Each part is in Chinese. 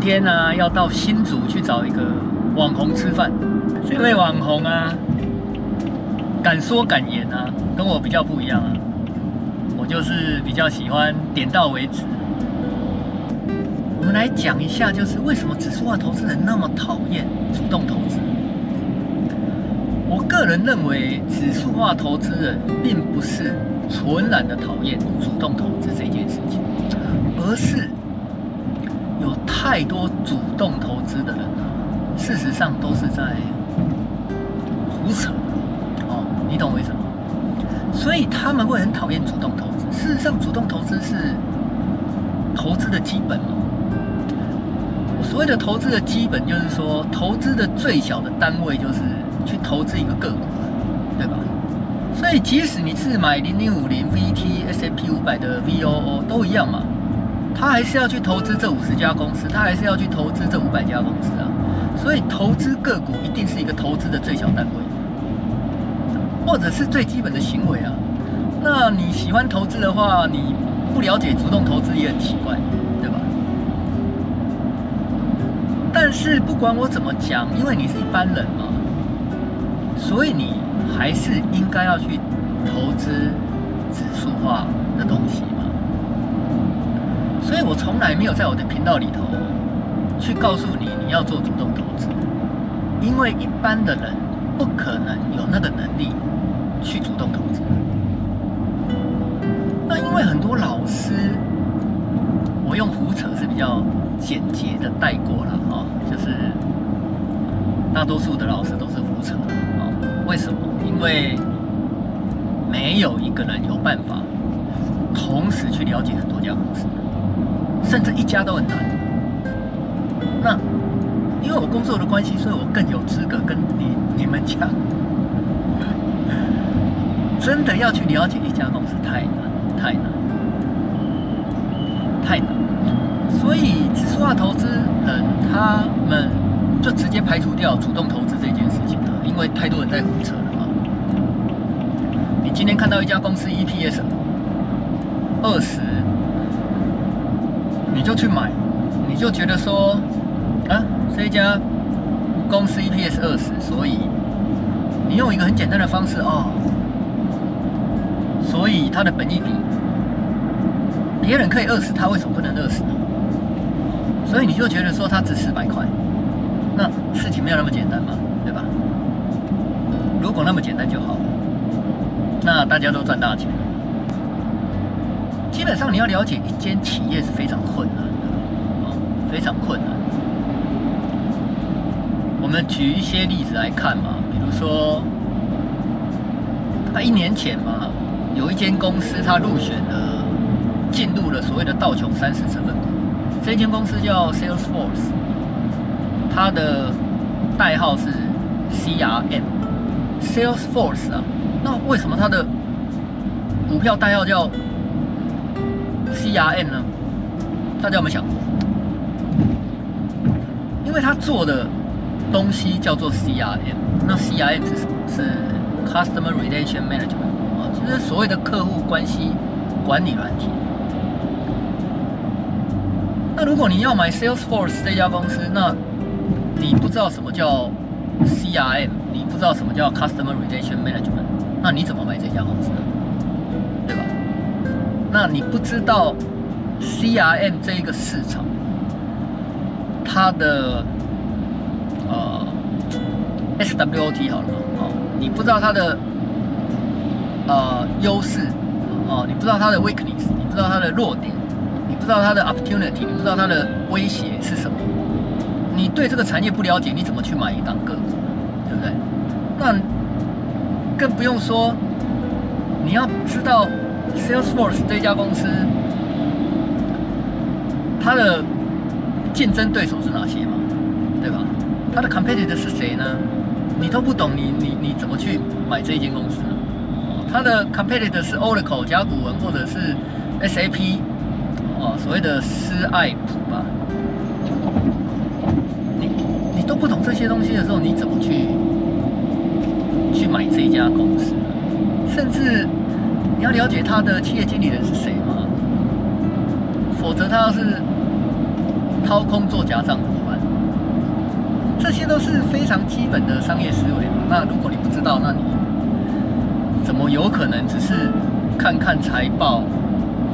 天呢、要到新竹去找一个网红吃饭。这位网红啊，敢说敢言啊，跟我比较不一样啊。我就是比较喜欢点到为止。我们来讲一下，就是为什么指数化投资人那么讨厌主动投资。我个人认为，指数化投资人并不是纯然的讨厌主动投资这件事情，而是。太多主动投资的人啊，事实上都是在胡扯哦，你懂我意思吗？所以他们会很讨厌主动投资。事实上，主动投资是投资的基本嘛。所谓的投资的基本，就是说投资的最小的单位就是去投资一个个股，对吧？所以，即使你是买零零五零 VT S&P 五百的 VOO 都一样嘛。他还是要去投资这五十家公司，他还是要去投资这五百家公司啊。所以投资个股一定是一个投资的最小单位，或者是最基本的行为啊。那你喜欢投资的话，你不了解主动投资也很奇怪，对吧？但是不管我怎么讲，因为你是一般人嘛，所以你还是应该要去投资指数化的东西。所以我从来没有在我的频道里头去告诉你你要做主动投资，因为一般的人不可能有那个能力去主动投资。那因为很多老师，我用胡扯是比较简洁的带过了哈，就是大多数的老师都是胡扯啊。为什么？因为没有一个人有办法同时去了解很多家公司。甚至一家都很难。那因为我工作的关系，所以我更有资格跟你你们讲，真的要去了解一家公司太难，太难，太难。所以指数化投资人他们就直接排除掉主动投资这件事情了，因为太多人在胡扯了嘛。你今天看到一家公司 EPS 二十。你就去买，你就觉得说，啊，这一家公司 EPS 二十，所以你用一个很简单的方式哦，所以它的本益比，别人可以二十，他为什么不能二十呢？所以你就觉得说它值四百块，那事情没有那么简单嘛，对吧？如果那么简单就好了，那大家都赚大钱。基本上你要了解一间企业是非常困难的，哦，非常困难。我们举一些例子来看嘛，比如说，他一年前嘛，有一间公司他入选了，进入了所谓的道琼三十成分股，这间公司叫 Salesforce，它的代号是 CRM，Salesforce 啊，那为什么它的股票代号叫？CRM 呢？大家有没有想过？因为他做的东西叫做 CRM，那 CRM 是什么？是 Customer Relation Management 啊，就是所谓的客户关系管理软体。那如果你要买 Salesforce 这家公司，那你不知道什么叫 CRM，你不知道什么叫 Customer Relation Management，那你怎么买这家公司呢？那你不知道 CRM 这一个市场，它的呃 SWOT 好了哦，你不知道它的呃优势哦，你不知道它的 weakness，你不知道它的弱点，你不知道它的 opportunity，你不知道它的威胁是什么，你对这个产业不了解，你怎么去买一档个股，对不对？那更不用说你要知道。Salesforce 这家公司，它的竞争对手是哪些嘛？对吧？它的 competitor 是谁呢？你都不懂，你你你怎么去买这一间公司呢？它的 competitor 是 Oracle 甲骨文或者是 SAP 哦，所谓的思爱普吧？你你都不懂这些东西的时候，你怎么去去买这一家公司呢？甚至。你要了解他的企业经理人是谁吗？否则他要是掏空做假账怎么办？这些都是非常基本的商业思维。那如果你不知道，那你怎么有可能只是看看财报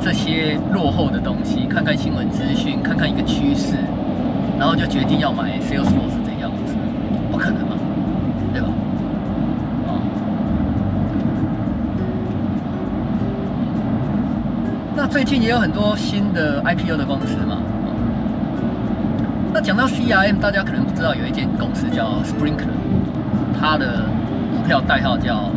这些落后的东西，看看新闻资讯，看看一个趋势，然后就决定要买 Salesforce 这样子？不可能嘛，对吧？哦。最近也有很多新的 IPO 的公司嘛。那讲到 CRM，大家可能不知道有一间公司叫 Sprinkler，它的股票代号叫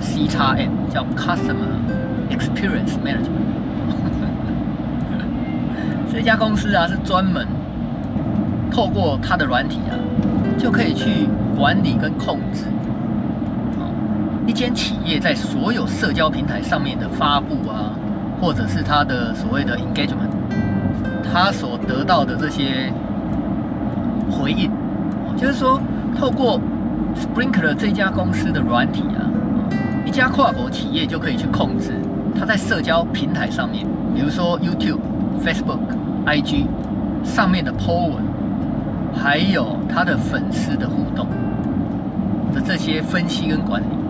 CXM，叫 Customer Experience Management。这家公司啊是专门透过它的软体啊，就可以去管理跟控制一间企业在所有社交平台上面的发布啊，或者是它的所谓的 engagement。他所得到的这些回应，就是说，透过 Sprinkler 这家公司的软体啊，一家跨国企业就可以去控制他在社交平台上面，比如说 YouTube、Facebook、IG 上面的 po 文，还有他的粉丝的互动的这些分析跟管理。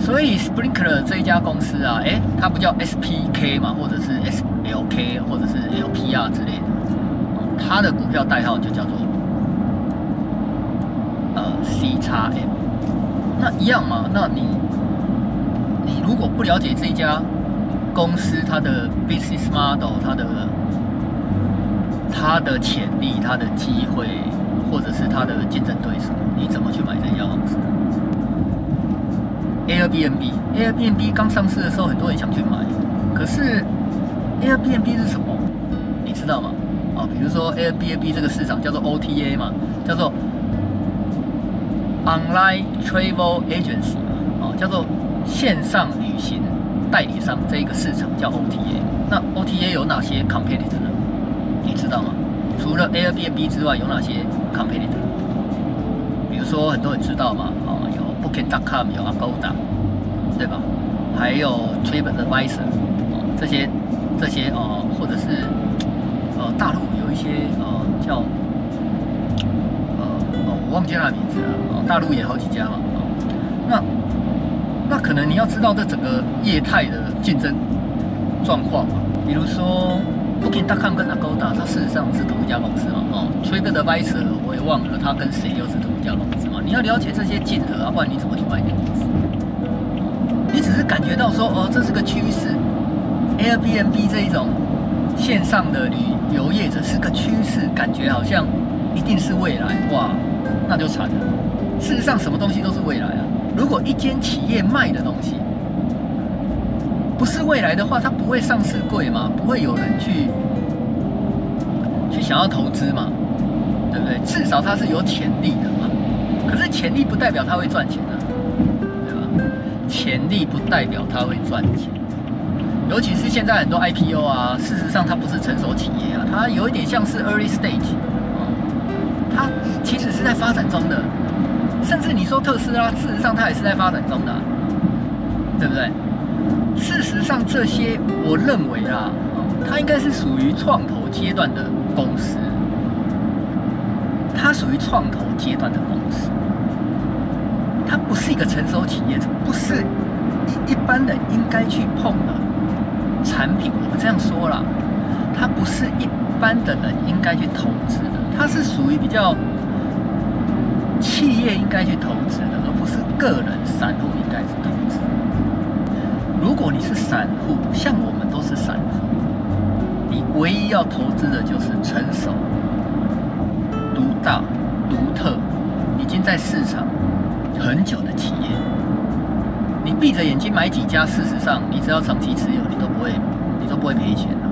所以 Sprinkler 这一家公司啊，诶，它不叫 SPK 嘛，或者是 SLK，或者是 LPR 之类的，它的股票代号就叫做呃 CXM。那一样嘛，那你你如果不了解这一家公司它的 business model，它的它的潜力、它的机会，或者是它的竞争对手，你怎么去买这家公司？Airbnb，Airbnb 刚上市的时候，很多人想去买，可是 Airbnb 是什么？你知道吗？啊，比如说 Airbnb 这个市场叫做 OTA 嘛，叫做 Online Travel Agency 嘛，哦，叫做线上旅行代理商这一个市场叫 OTA。那 OTA 有哪些 competitor 呢？你知道吗？除了 Airbnb 之外，有哪些 competitor？比如说很多人知道吗？Booking.com 有 Agoda，对吧？还有 TripAdvisor，这些这些哦，或者是呃大陆有一些呃叫呃哦我忘记了名字了哦，大陆也好几家嘛。那那可能你要知道这整个业态的竞争状况嘛。比如说 Booking.com 跟 Agoda，它事实上是同一家公司嘛。哦，TripAdvisor 我也忘了它跟谁又是同一家公司。你要了解这些竞合啊，不然你怎么去买点公司？你只是感觉到说，哦，这是个趋势，Airbnb 这一种线上的旅游业者是个趋势，感觉好像一定是未来，哇，那就惨了。事实上，什么东西都是未来啊。如果一间企业卖的东西不是未来的话，它不会上市贵嘛，不会有人去去想要投资嘛，对不对？至少它是有潜力的。可是潜力不代表它会赚钱啊，对吧？潜力不代表它会赚钱，尤其是现在很多 IPO 啊，事实上它不是成熟企业啊，它有一点像是 early stage，它其实是在发展中的，甚至你说特斯拉，事实上它也是在发展中的，对不对？事实上这些我认为啊，它应该是属于创投阶段的公司。它属于创投阶段的公司，它不是一个成熟企业，不是一一般人应该去碰的产品。我们这样说啦，它不是一般的人应该去投资的，它是属于比较企业应该去投资的，而不是个人散户应该去投资。如果你是散户，像我们都是散户，你唯一要投资的就是成熟。独大、独特，已经在市场很久的企业，你闭着眼睛买几家，事实上，你只要长期持有，你都不会，你都不会赔钱的。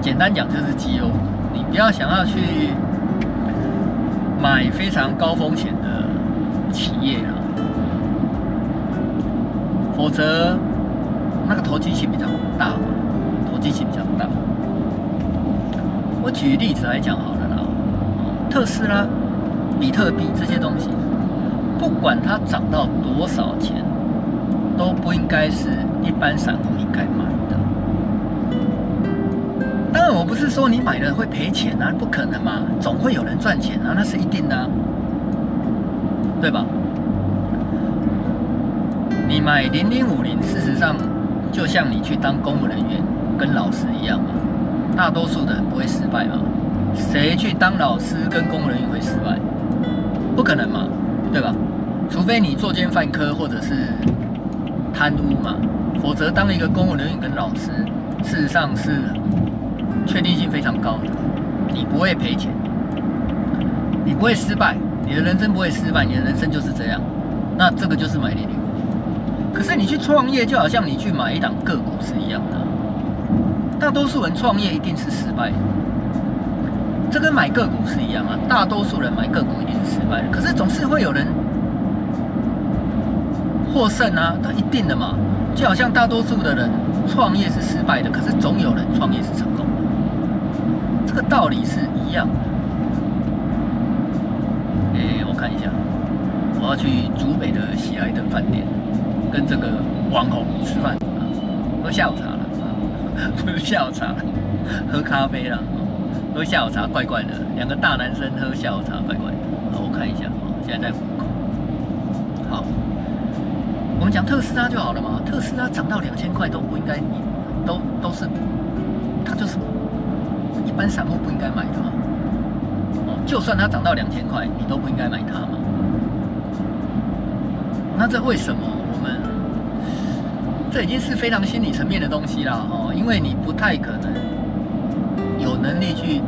简单讲就是绩优，你不要想要去买非常高风险的企业啊，否则那个投机性比较大，投机性比较大。我举例子来讲啊。特斯拉、比特币这些东西，不管它涨到多少钱，都不应该是一般散户应该买的。当然，我不是说你买了会赔钱啊，不可能嘛，总会有人赚钱啊，那是一定的啊，对吧？你买零零五零，事实上就像你去当公务人员跟老师一样嘛，大多数的不会失败嘛。谁去当老师跟公务人员会失败？不可能嘛，对吧？除非你作奸犯科或者是贪污嘛，否则当一个公务人员跟老师，事实上是确定性非常高的，你不会赔钱，你不会失败，你的人生不会失败，你的人生就是这样。那这个就是买零零五。可是你去创业，就好像你去买一档个股是一样的，大多数人创业一定是失败。这跟买个股是一样啊，大多数人买个股一定是失败的，可是总是会有人获胜啊，他一定的嘛。就好像大多数的人创业是失败的，可是总有人创业是成功的，这个道理是一样的。哎，我看一下，我要去竹北的喜来登饭店，跟这个网红吃饭，喝下午茶了啊，不是下午茶，喝咖啡了。喝下午茶怪怪的，两个大男生喝下午茶怪怪的。好，我看一下，哦现在在湖口。好，我们讲特斯拉就好了嘛。特斯拉涨到两千块都不应该，都都是，它就是一般散户不应该买的嘛。哦，就算它涨到两千块，你都不应该买它嘛。那这为什么？我们这已经是非常心理层面的东西啦。哦，因为你不太可能。有能力去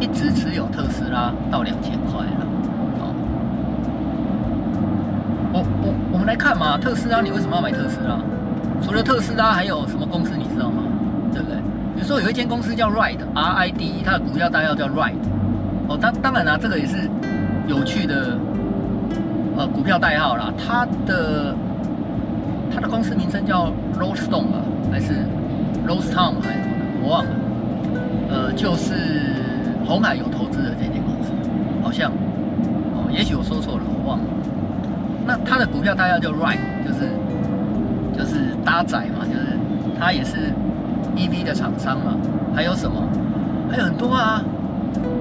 一直持有特斯拉到两千块了，哦，我我我们来看嘛，特斯拉你为什么要买特斯拉？除了特斯拉还有什么公司你知道吗？对不对？比如说有一间公司叫 Ride，R I D 它的股票代号叫 Ride，哦，当当然啦，这个也是有趣的呃股票代号啦，它的它的公司名称叫 Rollstone 啊，还是 Rollstone 还是什么的，我忘了。呃，就是红海有投资的这间公司，好像哦，也许我说错了，我忘了。那它的股票大概叫 Ride，就是就是搭载嘛，就是它也是 EV 的厂商嘛。还有什么？还有很多啊，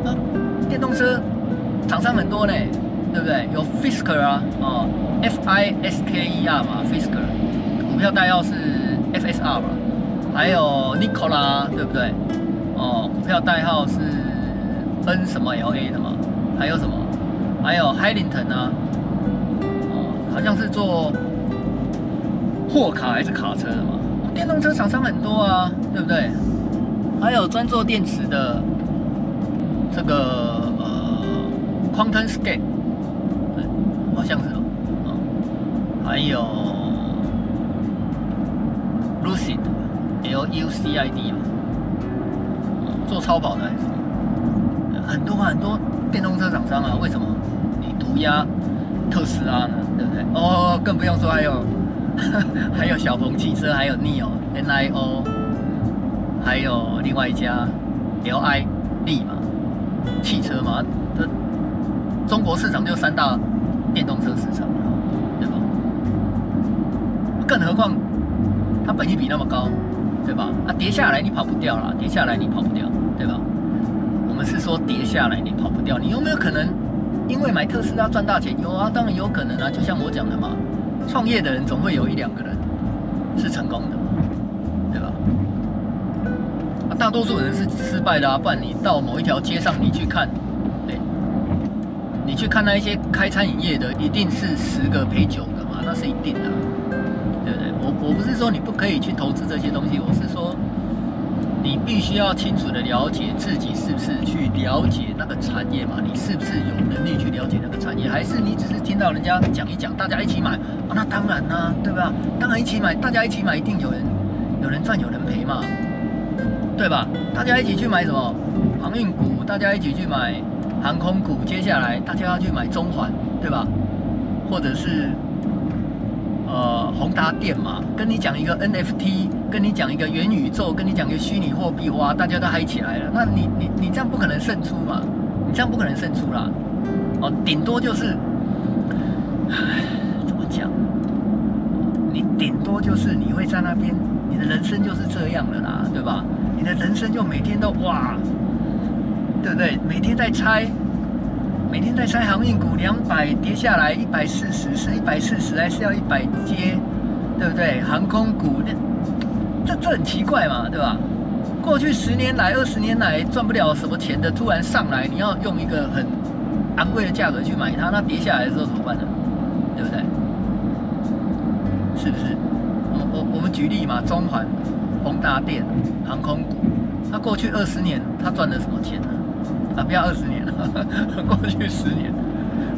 啊，电动车厂商很多呢，对不对？有 Fisker 啊，哦，F I S K E R 嘛，Fisker，股票代号是 F S R 嘛。还有 Nikola，对不对？哦，股票代号是 N 什么 L A 的嘛？还有什么？还有 Hillington 啊？哦，好像是做货卡还是卡车的嘛？电动车厂商很多啊，对不对？还有专做电池的这个呃 QuantumScape，对，好像是哦。还有 Lucid，L U C I D 嘛。做超跑的还是？很多很多电动车厂商啊，为什么你独压特斯拉呢？对不对？哦，更不用说还有 还有小鹏汽车，还有 NIO N I O，还有另外一家 L I 力嘛，汽车嘛，这中国市场就三大电动车市场，对吧？更何况它本益比那么高。对吧？啊，跌下来你跑不掉了，跌下来你跑不掉，是说跌下来你跑不掉，你有没有可能因为买特斯拉赚大钱？有啊，当然有可能啊。就像我讲的嘛，创业的人总会有一两个人是成功的，对吧？啊，大多数人是失败的啊。不然你到某一条街上你去看，对，你去看那一些开餐饮业的，一定是十个赔九个嘛，那是一定的。对不对？我我不是说你不可以去投资这些东西，我是说你必须要清楚的了解自己是不是去了解那个产业嘛？你是不是有能力去了解那个产业？还是你只是听到人家讲一讲，大家一起买啊？那当然啦、对吧？当然一起买，大家一起买，一定有人有人赚有人赔嘛，对吧？大家一起去买什么航运股？大家一起去买航空股？接下来大家要去买中环，对吧？或者是？呃，宏达电嘛，跟你讲一个 NFT，跟你讲一个元宇宙，跟你讲一个虚拟货币，哇，大家都嗨起来了。那你你你这样不可能胜出嘛？你这样不可能胜出啦。哦，顶多就是，唉，怎么讲？你顶多就是你会在那边，你的人生就是这样的啦，对吧？你的人生就每天都哇，对不对？每天在猜，每天在猜航运股两百跌下来一百四十，是一百四十还是要一百接，对不对？航空股那这这很奇怪嘛，对吧？过去十年来、二十年来赚不了什么钱的，突然上来，你要用一个很昂贵的价格去买它，那跌下来的时候怎么办呢？对不对？是不是？我我我们举例嘛，中环。宏达电航空股，它过去二十年它赚了什么钱呢？啊，不要二十年了，过去十年，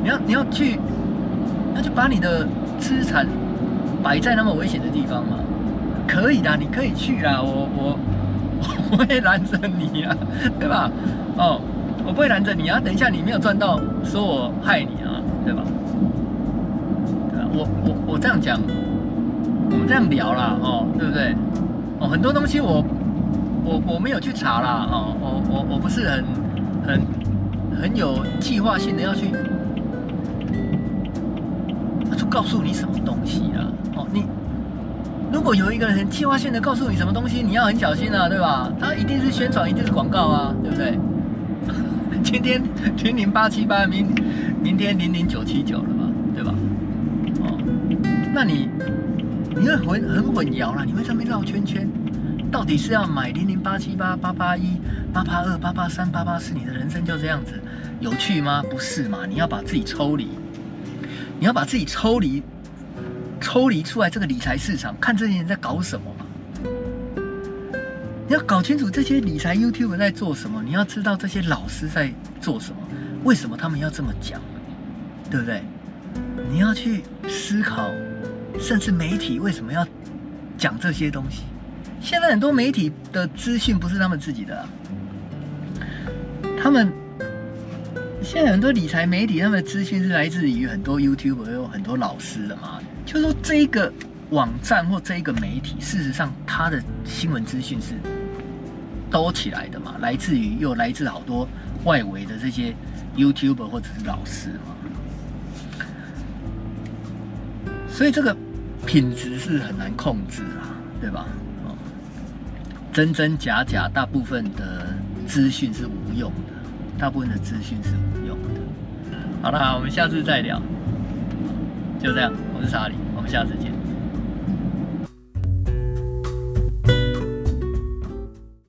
你要你要去，那就把你的资产摆在那么危险的地方嘛？可以的，你可以去啦，我我 我不会拦着你啊，对吧？哦，我不会拦着你啊，等一下你没有赚到，说我害你啊，对吧？对吧？我我我这样讲，我们这样聊啦，哦，对不对？哦，很多东西我我我没有去查啦，哦，我我我不是很很很有计划性的要去，要去告诉你什么东西啊？哦，你如果有一个人计划性的告诉你什么东西，你要很小心啊，对吧？他一定是宣传，一定是广告啊，对不对？今天零零八七八，明明天零零九七九了嘛，对吧？哦，那你。你会很很混淆啦，你会在那边绕圈圈，到底是要买零零八七八八八一八八二八八三八八四？你的人生就这样子有趣吗？不是嘛？你要把自己抽离，你要把自己抽离，抽离出来这个理财市场，看这些人在搞什么嘛？你要搞清楚这些理财 YouTube 在做什么，你要知道这些老师在做什么，为什么他们要这么讲，对不对？你要去思考。甚至媒体为什么要讲这些东西？现在很多媒体的资讯不是他们自己的，他们现在很多理财媒体，他们的资讯是来自于很多 YouTube 有很多老师的嘛。就是说，这一个网站或这一个媒体，事实上它的新闻资讯是多起来的嘛，来自于又来自好多外围的这些 YouTuber 或者是老师嘛。所以这个。品质是很难控制啊，对吧？哦，真真假假，大部分的资讯是无用的，大部分的资讯是无用的。好了，我们下次再聊。就这样，我是查理，我们下次见。